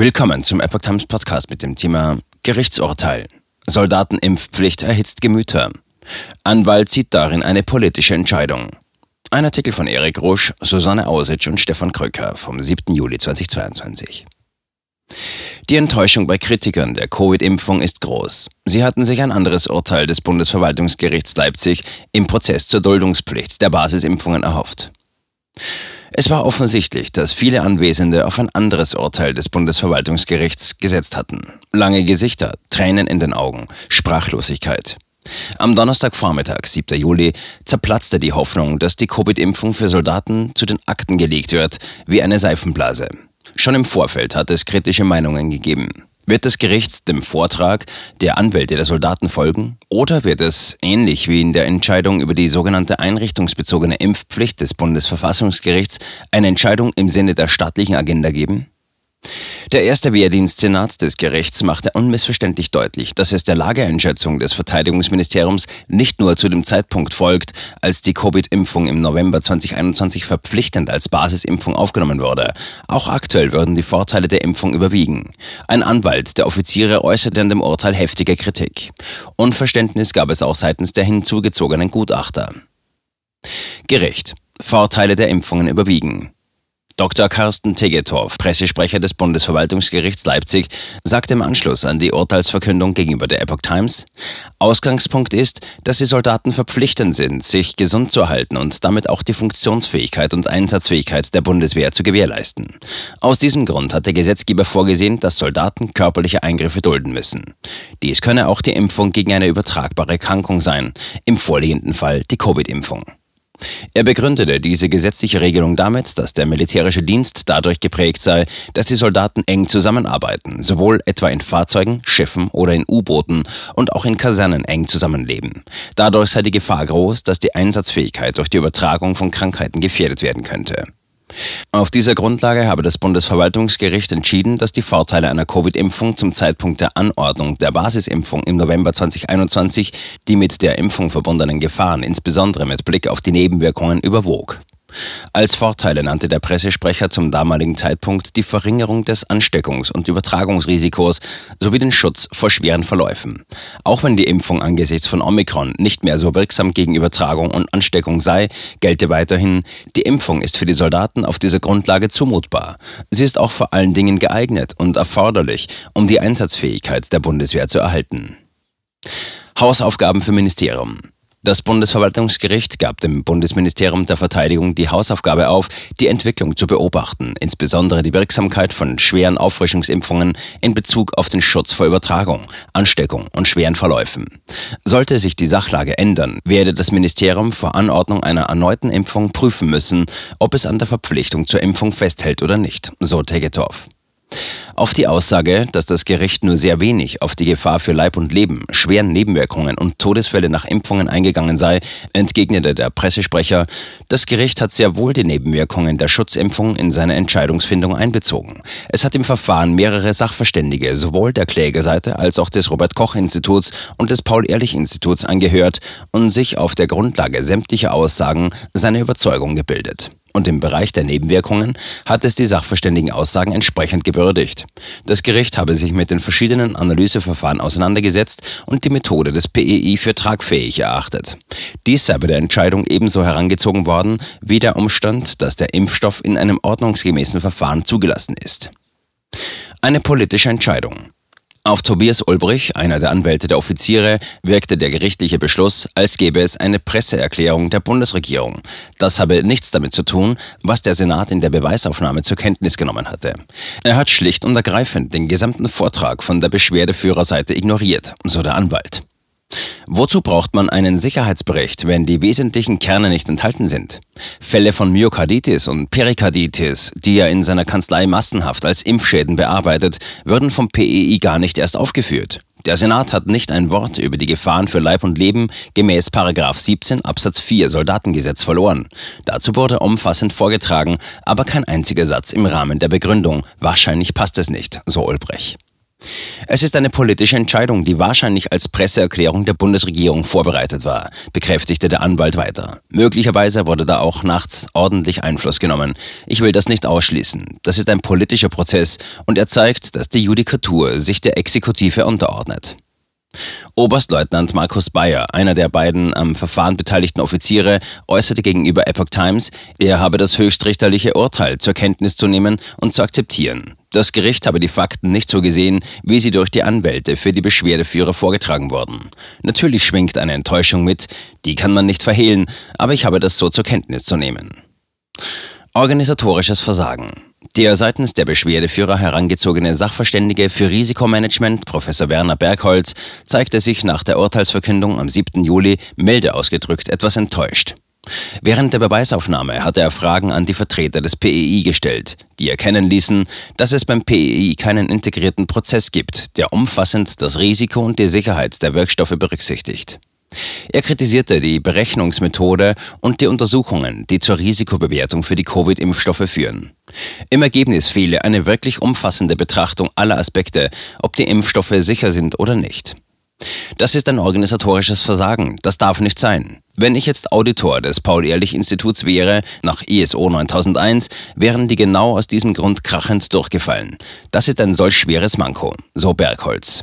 Willkommen zum Epoch Times Podcast mit dem Thema Gerichtsurteil. Soldatenimpfpflicht erhitzt Gemüter. Anwalt sieht darin eine politische Entscheidung. Ein Artikel von Erik Rusch, Susanne Ausitsch und Stefan Kröcker vom 7. Juli 2022. Die Enttäuschung bei Kritikern der Covid-Impfung ist groß. Sie hatten sich ein anderes Urteil des Bundesverwaltungsgerichts Leipzig im Prozess zur Duldungspflicht der Basisimpfungen erhofft. Es war offensichtlich, dass viele Anwesende auf ein anderes Urteil des Bundesverwaltungsgerichts gesetzt hatten. Lange Gesichter, Tränen in den Augen, Sprachlosigkeit. Am Donnerstagvormittag, 7. Juli, zerplatzte die Hoffnung, dass die Covid-Impfung für Soldaten zu den Akten gelegt wird, wie eine Seifenblase. Schon im Vorfeld hat es kritische Meinungen gegeben. Wird das Gericht dem Vortrag der Anwälte der Soldaten folgen? Oder wird es, ähnlich wie in der Entscheidung über die sogenannte einrichtungsbezogene Impfpflicht des Bundesverfassungsgerichts, eine Entscheidung im Sinne der staatlichen Agenda geben? Der erste Wehrdienstsenat des Gerichts machte unmissverständlich deutlich, dass es der Lageeinschätzung des Verteidigungsministeriums nicht nur zu dem Zeitpunkt folgt, als die Covid-Impfung im November 2021 verpflichtend als Basisimpfung aufgenommen wurde. Auch aktuell würden die Vorteile der Impfung überwiegen. Ein Anwalt der Offiziere äußerte an dem Urteil heftige Kritik. Unverständnis gab es auch seitens der hinzugezogenen Gutachter. Gericht. Vorteile der Impfungen überwiegen. Dr. Carsten Tegetorf, Pressesprecher des Bundesverwaltungsgerichts Leipzig, sagte im Anschluss an die Urteilsverkündung gegenüber der Epoch Times, Ausgangspunkt ist, dass die Soldaten verpflichtend sind, sich gesund zu halten und damit auch die Funktionsfähigkeit und Einsatzfähigkeit der Bundeswehr zu gewährleisten. Aus diesem Grund hat der Gesetzgeber vorgesehen, dass Soldaten körperliche Eingriffe dulden müssen. Dies könne auch die Impfung gegen eine übertragbare Erkrankung sein, im vorliegenden Fall die Covid-Impfung. Er begründete diese gesetzliche Regelung damit, dass der militärische Dienst dadurch geprägt sei, dass die Soldaten eng zusammenarbeiten, sowohl etwa in Fahrzeugen, Schiffen oder in U-Booten und auch in Kasernen eng zusammenleben. Dadurch sei die Gefahr groß, dass die Einsatzfähigkeit durch die Übertragung von Krankheiten gefährdet werden könnte. Auf dieser Grundlage habe das Bundesverwaltungsgericht entschieden, dass die Vorteile einer Covid-Impfung zum Zeitpunkt der Anordnung der Basisimpfung im November 2021 die mit der Impfung verbundenen Gefahren, insbesondere mit Blick auf die Nebenwirkungen, überwog. Als Vorteile nannte der Pressesprecher zum damaligen Zeitpunkt die Verringerung des Ansteckungs- und Übertragungsrisikos sowie den Schutz vor schweren Verläufen. Auch wenn die Impfung angesichts von Omikron nicht mehr so wirksam gegen Übertragung und Ansteckung sei, gelte weiterhin, die Impfung ist für die Soldaten auf dieser Grundlage zumutbar. Sie ist auch vor allen Dingen geeignet und erforderlich, um die Einsatzfähigkeit der Bundeswehr zu erhalten. Hausaufgaben für Ministerium. Das Bundesverwaltungsgericht gab dem Bundesministerium der Verteidigung die Hausaufgabe auf, die Entwicklung zu beobachten, insbesondere die Wirksamkeit von schweren Auffrischungsimpfungen in Bezug auf den Schutz vor Übertragung, Ansteckung und schweren Verläufen. Sollte sich die Sachlage ändern, werde das Ministerium vor Anordnung einer erneuten Impfung prüfen müssen, ob es an der Verpflichtung zur Impfung festhält oder nicht, so Tegetov. Auf die Aussage, dass das Gericht nur sehr wenig auf die Gefahr für Leib und Leben, schweren Nebenwirkungen und Todesfälle nach Impfungen eingegangen sei, entgegnete der Pressesprecher, das Gericht hat sehr wohl die Nebenwirkungen der Schutzimpfung in seine Entscheidungsfindung einbezogen. Es hat im Verfahren mehrere Sachverständige, sowohl der Klägerseite als auch des Robert Koch Instituts und des Paul Ehrlich Instituts angehört und sich auf der Grundlage sämtlicher Aussagen seine Überzeugung gebildet. Und im Bereich der Nebenwirkungen hat es die sachverständigen Aussagen entsprechend gewürdigt. Das Gericht habe sich mit den verschiedenen Analyseverfahren auseinandergesetzt und die Methode des PEI für tragfähig erachtet. Dies sei bei der Entscheidung ebenso herangezogen worden wie der Umstand, dass der Impfstoff in einem ordnungsgemäßen Verfahren zugelassen ist. Eine politische Entscheidung. Auf Tobias Ulbrich, einer der Anwälte der Offiziere, wirkte der gerichtliche Beschluss, als gäbe es eine Presseerklärung der Bundesregierung. Das habe nichts damit zu tun, was der Senat in der Beweisaufnahme zur Kenntnis genommen hatte. Er hat schlicht und ergreifend den gesamten Vortrag von der Beschwerdeführerseite ignoriert, so der Anwalt. Wozu braucht man einen Sicherheitsbericht, wenn die wesentlichen Kerne nicht enthalten sind? Fälle von Myokarditis und Perikarditis, die er in seiner Kanzlei massenhaft als Impfschäden bearbeitet, würden vom PEI gar nicht erst aufgeführt. Der Senat hat nicht ein Wort über die Gefahren für Leib und Leben gemäß 17 Absatz 4 Soldatengesetz verloren. Dazu wurde umfassend vorgetragen, aber kein einziger Satz im Rahmen der Begründung. Wahrscheinlich passt es nicht, so Ulbrich. Es ist eine politische Entscheidung, die wahrscheinlich als Presseerklärung der Bundesregierung vorbereitet war, bekräftigte der Anwalt weiter. Möglicherweise wurde da auch nachts ordentlich Einfluss genommen. Ich will das nicht ausschließen. Das ist ein politischer Prozess und er zeigt, dass die Judikatur sich der Exekutive unterordnet. Oberstleutnant Markus Bayer, einer der beiden am Verfahren beteiligten Offiziere, äußerte gegenüber Epoch Times, er habe das höchstrichterliche Urteil zur Kenntnis zu nehmen und zu akzeptieren. Das Gericht habe die Fakten nicht so gesehen, wie sie durch die Anwälte für die Beschwerdeführer vorgetragen wurden. Natürlich schwingt eine Enttäuschung mit, die kann man nicht verhehlen, aber ich habe das so zur Kenntnis zu nehmen. Organisatorisches Versagen. Der seitens der Beschwerdeführer herangezogene Sachverständige für Risikomanagement, Professor Werner Bergholz, zeigte sich nach der Urteilsverkündung am 7. Juli milde ausgedrückt etwas enttäuscht. Während der Beweisaufnahme hatte er Fragen an die Vertreter des PEI gestellt, die erkennen ließen, dass es beim PEI keinen integrierten Prozess gibt, der umfassend das Risiko und die Sicherheit der Wirkstoffe berücksichtigt. Er kritisierte die Berechnungsmethode und die Untersuchungen, die zur Risikobewertung für die Covid-Impfstoffe führen. Im Ergebnis fehle eine wirklich umfassende Betrachtung aller Aspekte, ob die Impfstoffe sicher sind oder nicht. Das ist ein organisatorisches Versagen. Das darf nicht sein. Wenn ich jetzt Auditor des Paul-Ehrlich-Instituts wäre, nach ISO 9001, wären die genau aus diesem Grund krachend durchgefallen. Das ist ein solch schweres Manko, so Bergholz.